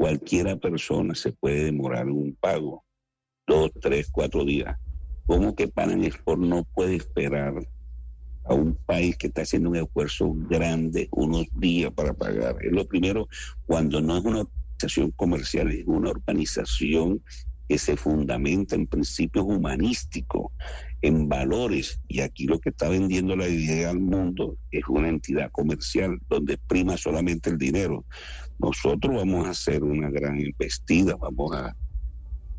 cualquiera persona se puede demorar un pago, dos, tres, cuatro días. ¿Cómo que Pan Export no puede esperar a un país que está haciendo un esfuerzo grande unos días para pagar? Es lo primero, cuando no es una organización comercial, es una organización que se fundamenta en principios humanísticos, en valores, y aquí lo que está vendiendo la idea al mundo es una entidad comercial donde prima solamente el dinero. Nosotros vamos a hacer una gran investida, vamos a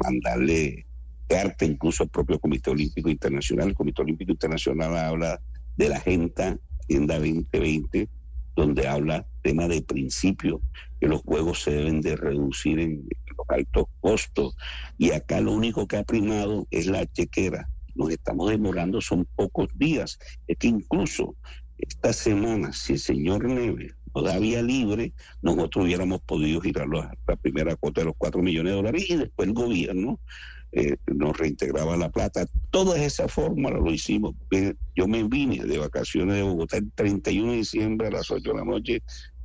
mandarle carta incluso al propio Comité Olímpico Internacional. El Comité Olímpico Internacional habla de la Agenda, Agenda 2020, donde habla tema de principio, que los juegos se deben de reducir en los altos costos. Y acá lo único que ha primado es la chequera. Nos estamos demorando, son pocos días. Es que incluso esta semana, si el señor Neves nos da vía libre, nosotros hubiéramos podido girar la, primera cuota de los 4 millones de dólares y después el gobierno eh, nos reintegraba la plata. Toda esa fórmula lo hicimos. Yo me vine de vacaciones de Bogotá el 31 de diciembre a las 8 de la noche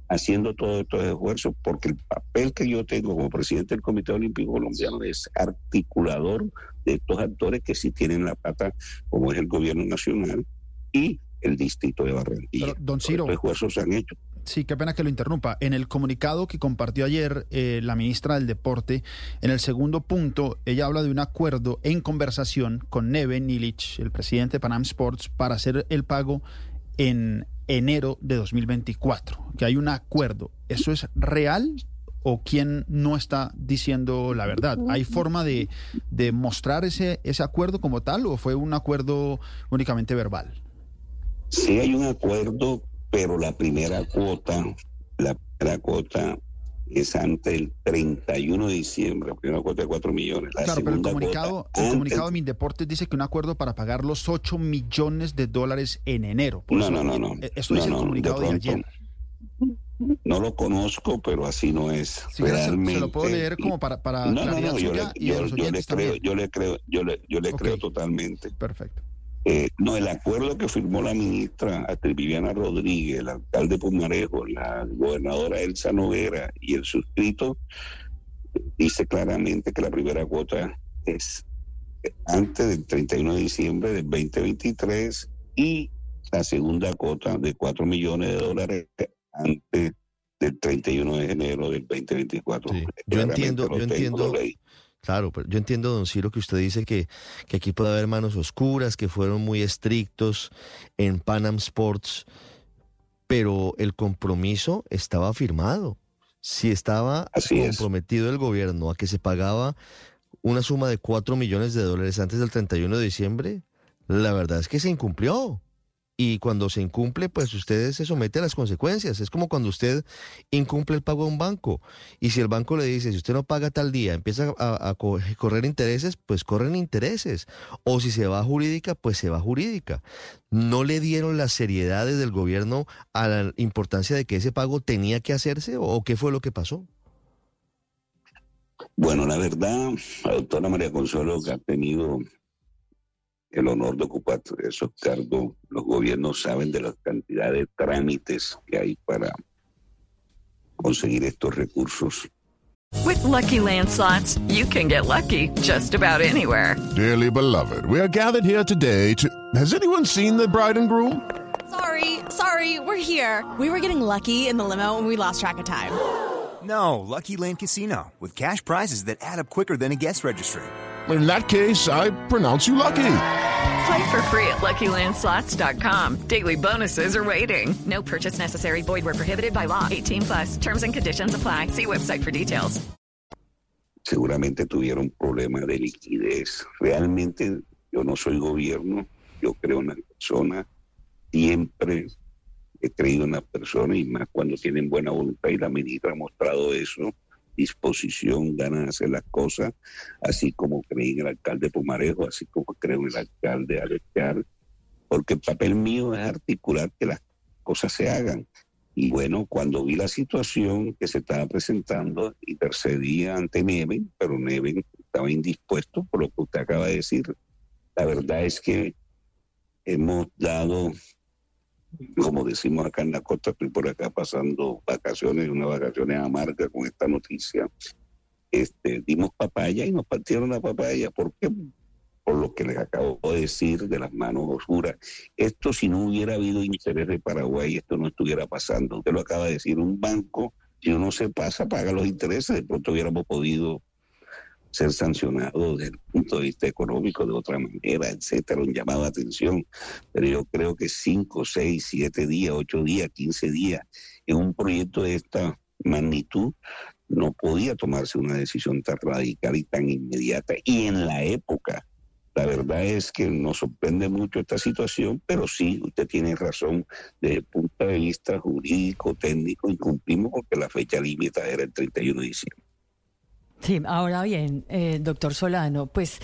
haciendo todos estos esfuerzos, porque el papel que yo tengo como presidente del Comité Olímpico Colombiano es articulador de estos actores que sí tienen la plata, como es el gobierno nacional y el distrito de Barranquilla. Pero, don Ciro, estos esfuerzos se han hecho. Sí, qué pena que lo interrumpa. En el comunicado que compartió ayer eh, la ministra del Deporte, en el segundo punto, ella habla de un acuerdo en conversación con Neve Nilich, el presidente de Panam Sports, para hacer el pago en enero de 2024. Que hay un acuerdo. ¿Eso es real o quién no está diciendo la verdad? ¿Hay forma de, de mostrar ese, ese acuerdo como tal o fue un acuerdo únicamente verbal? Sí hay un acuerdo pero la primera cuota, la primera cuota es antes del 31 de diciembre, la primera cuota de 4 millones. La claro, pero el comunicado, cuota el comunicado de Mindeportes dice que un acuerdo para pagar los 8 millones de dólares en enero. Por No, eso, no, no, no. eh, Esto No, dice no, el de comunicado de, pronto. ayer. No lo conozco, pero así no es. Si quiere, se- Realmente. lo puedo leer como para, para No, no, no, yo le, yo, yo le creo, yo le creo, yo le, yo le creo totalmente. Perfecto. Eh, no, el acuerdo que firmó la ministra Viviana Rodríguez, el alcalde Pumarejo, la gobernadora Elsa Noguera y el suscrito dice claramente que la primera cuota es antes del 31 de diciembre del 2023 y la segunda cuota de 4 millones de dólares antes del 31 de enero del 2024. Sí, yo entiendo- yo entiendo. Claro, pero yo entiendo, don Ciro, que usted dice que, que aquí puede haber manos oscuras, que fueron muy estrictos en Panam Sports, pero el compromiso estaba firmado. Si estaba Así es. comprometido el gobierno a que se pagaba una suma de 4 millones de dólares antes del 31 de diciembre, la verdad es que se incumplió. Y cuando se incumple, pues usted se somete a las consecuencias. Es como cuando usted incumple el pago a un banco. Y si el banco le dice, si usted no paga tal día, empieza a, a co- correr intereses, pues corren intereses. O si se va jurídica, pues se va jurídica. ¿No le dieron la seriedad desde el gobierno a la importancia de que ese pago tenía que hacerse? ¿O qué fue lo que pasó? Bueno, la verdad, la doctora María Consuelo, que ha tenido el honor de ocupar esos cargos, los gobiernos saben de la cantidad de trámites que hay para conseguir estos recursos. With Lucky Land slots, you can get lucky just about anywhere. Dearly beloved, we are gathered here today to. Has anyone seen the bride and groom? Sorry, sorry, we're here. We were getting lucky in the limo and we lost track of time. No, Lucky Land Casino, with cash prizes that add up quicker than a guest registry. In that case, I pronounce you lucky. Play for free at LuckyLandSlots.com. Daily bonuses are waiting. No purchase necessary. Void where prohibited by law. 18 plus. Terms and conditions apply. See website for details. Seguramente tuvieron problemas de liquidez. Realmente yo no soy gobierno, yo creo en la persona. Siempre he creído en las personas y más cuando tienen buena voluntad y la ministra ha mostrado eso, disposición, ganas de hacer las cosas, así como creí en el alcalde Pumarejo, así como creo en el alcalde Alechar, porque el papel mío es articular que las cosas se hagan. Y bueno, cuando vi la situación que se estaba presentando, intercedí ante Neven, pero Neven estaba indispuesto por lo que usted acaba de decir. La verdad es que hemos dado, como decimos acá en la costa, estoy por acá pasando vacaciones, unas vacaciones amargas con esta noticia. Este, dimos papaya y nos partieron la papaya. ¿Por qué? Por lo que les acabo de decir de las manos oscuras. Esto si no hubiera habido interés de Paraguay, esto no estuviera pasando. Usted lo acaba de decir, un banco, si uno se pasa, paga los intereses, de pronto hubiéramos podido ser sancionados desde el punto de vista económico de otra manera, etcétera, un llamado de atención. Pero yo creo que cinco, seis, siete días, ocho días, quince días en un proyecto de esta magnitud no podía tomarse una decisión tan radical y tan inmediata. Y en la época, la verdad es que nos sorprende mucho esta situación, pero sí, usted tiene razón, desde el punto de vista jurídico, técnico, incumplimos porque la fecha límite era el 31 de diciembre. Sí, ahora bien, eh, doctor Solano, pues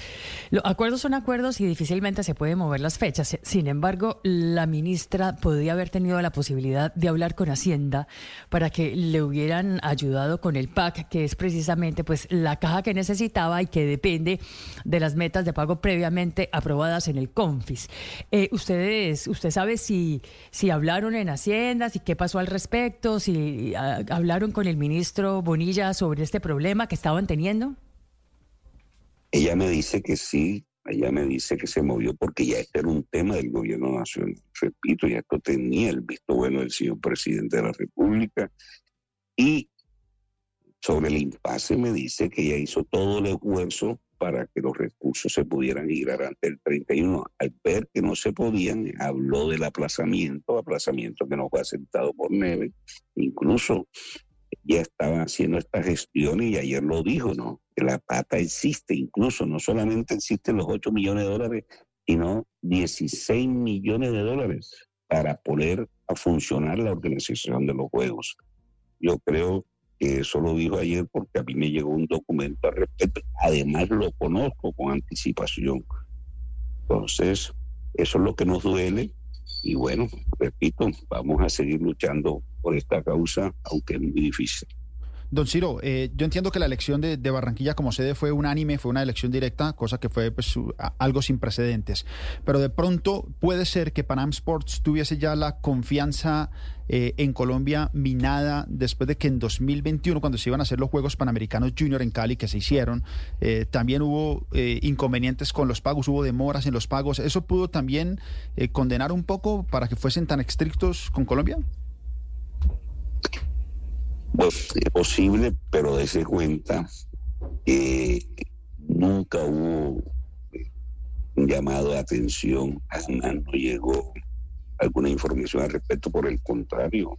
los acuerdos son acuerdos y difícilmente se pueden mover las fechas. Sin embargo, la ministra podría haber tenido la posibilidad de hablar con Hacienda para que le hubieran ayudado con el PAC, que es precisamente pues la caja que necesitaba y que depende de las metas de pago previamente aprobadas en el CONFIS. Eh, ustedes, usted sabe si si hablaron en Hacienda, si qué pasó al respecto, si ah, hablaron con el ministro Bonilla sobre este problema que estaban teniendo? Ella me dice que sí, ella me dice que se movió porque ya este era un tema del gobierno nacional. Repito, ya esto tenía el visto bueno del señor presidente de la República. Y sobre el impasse me dice que ella hizo todo el esfuerzo para que los recursos se pudieran migrar ante el 31. Al ver que no se podían, habló del aplazamiento, aplazamiento que no fue aceptado por Neve. Incluso ya estaban haciendo esta gestión y ayer lo dijo, ¿no? Que la pata existe, incluso no solamente existen los 8 millones de dólares, sino 16 millones de dólares para poner a funcionar la organización de los juegos. Yo creo que eso lo dijo ayer porque a mí me llegó un documento al respecto. Además lo conozco con anticipación. Entonces, eso es lo que nos duele. Y bueno, repito, vamos a seguir luchando por esta causa, aunque es muy difícil. Don Ciro, eh, yo entiendo que la elección de, Barranquilla como sede fue unánime, fue una elección directa, cosa que fue pues, algo sin precedentes. Pero de pronto puede ser que Panam Sports tuviese ya la confianza eh, en Colombia minada después de que en 2021, cuando se iban a hacer los Juegos Panamericanos Junior en Cali, que se hicieron, eh, también hubo eh, inconvenientes con los pagos, hubo demoras en los pagos. ¿Eso pudo también condenar un poco para que fuesen tan estrictos con Colombia? Pues es posible, pero dése cuenta que nunca hubo un llamado de atención, no llegó alguna información al respecto, por el contrario.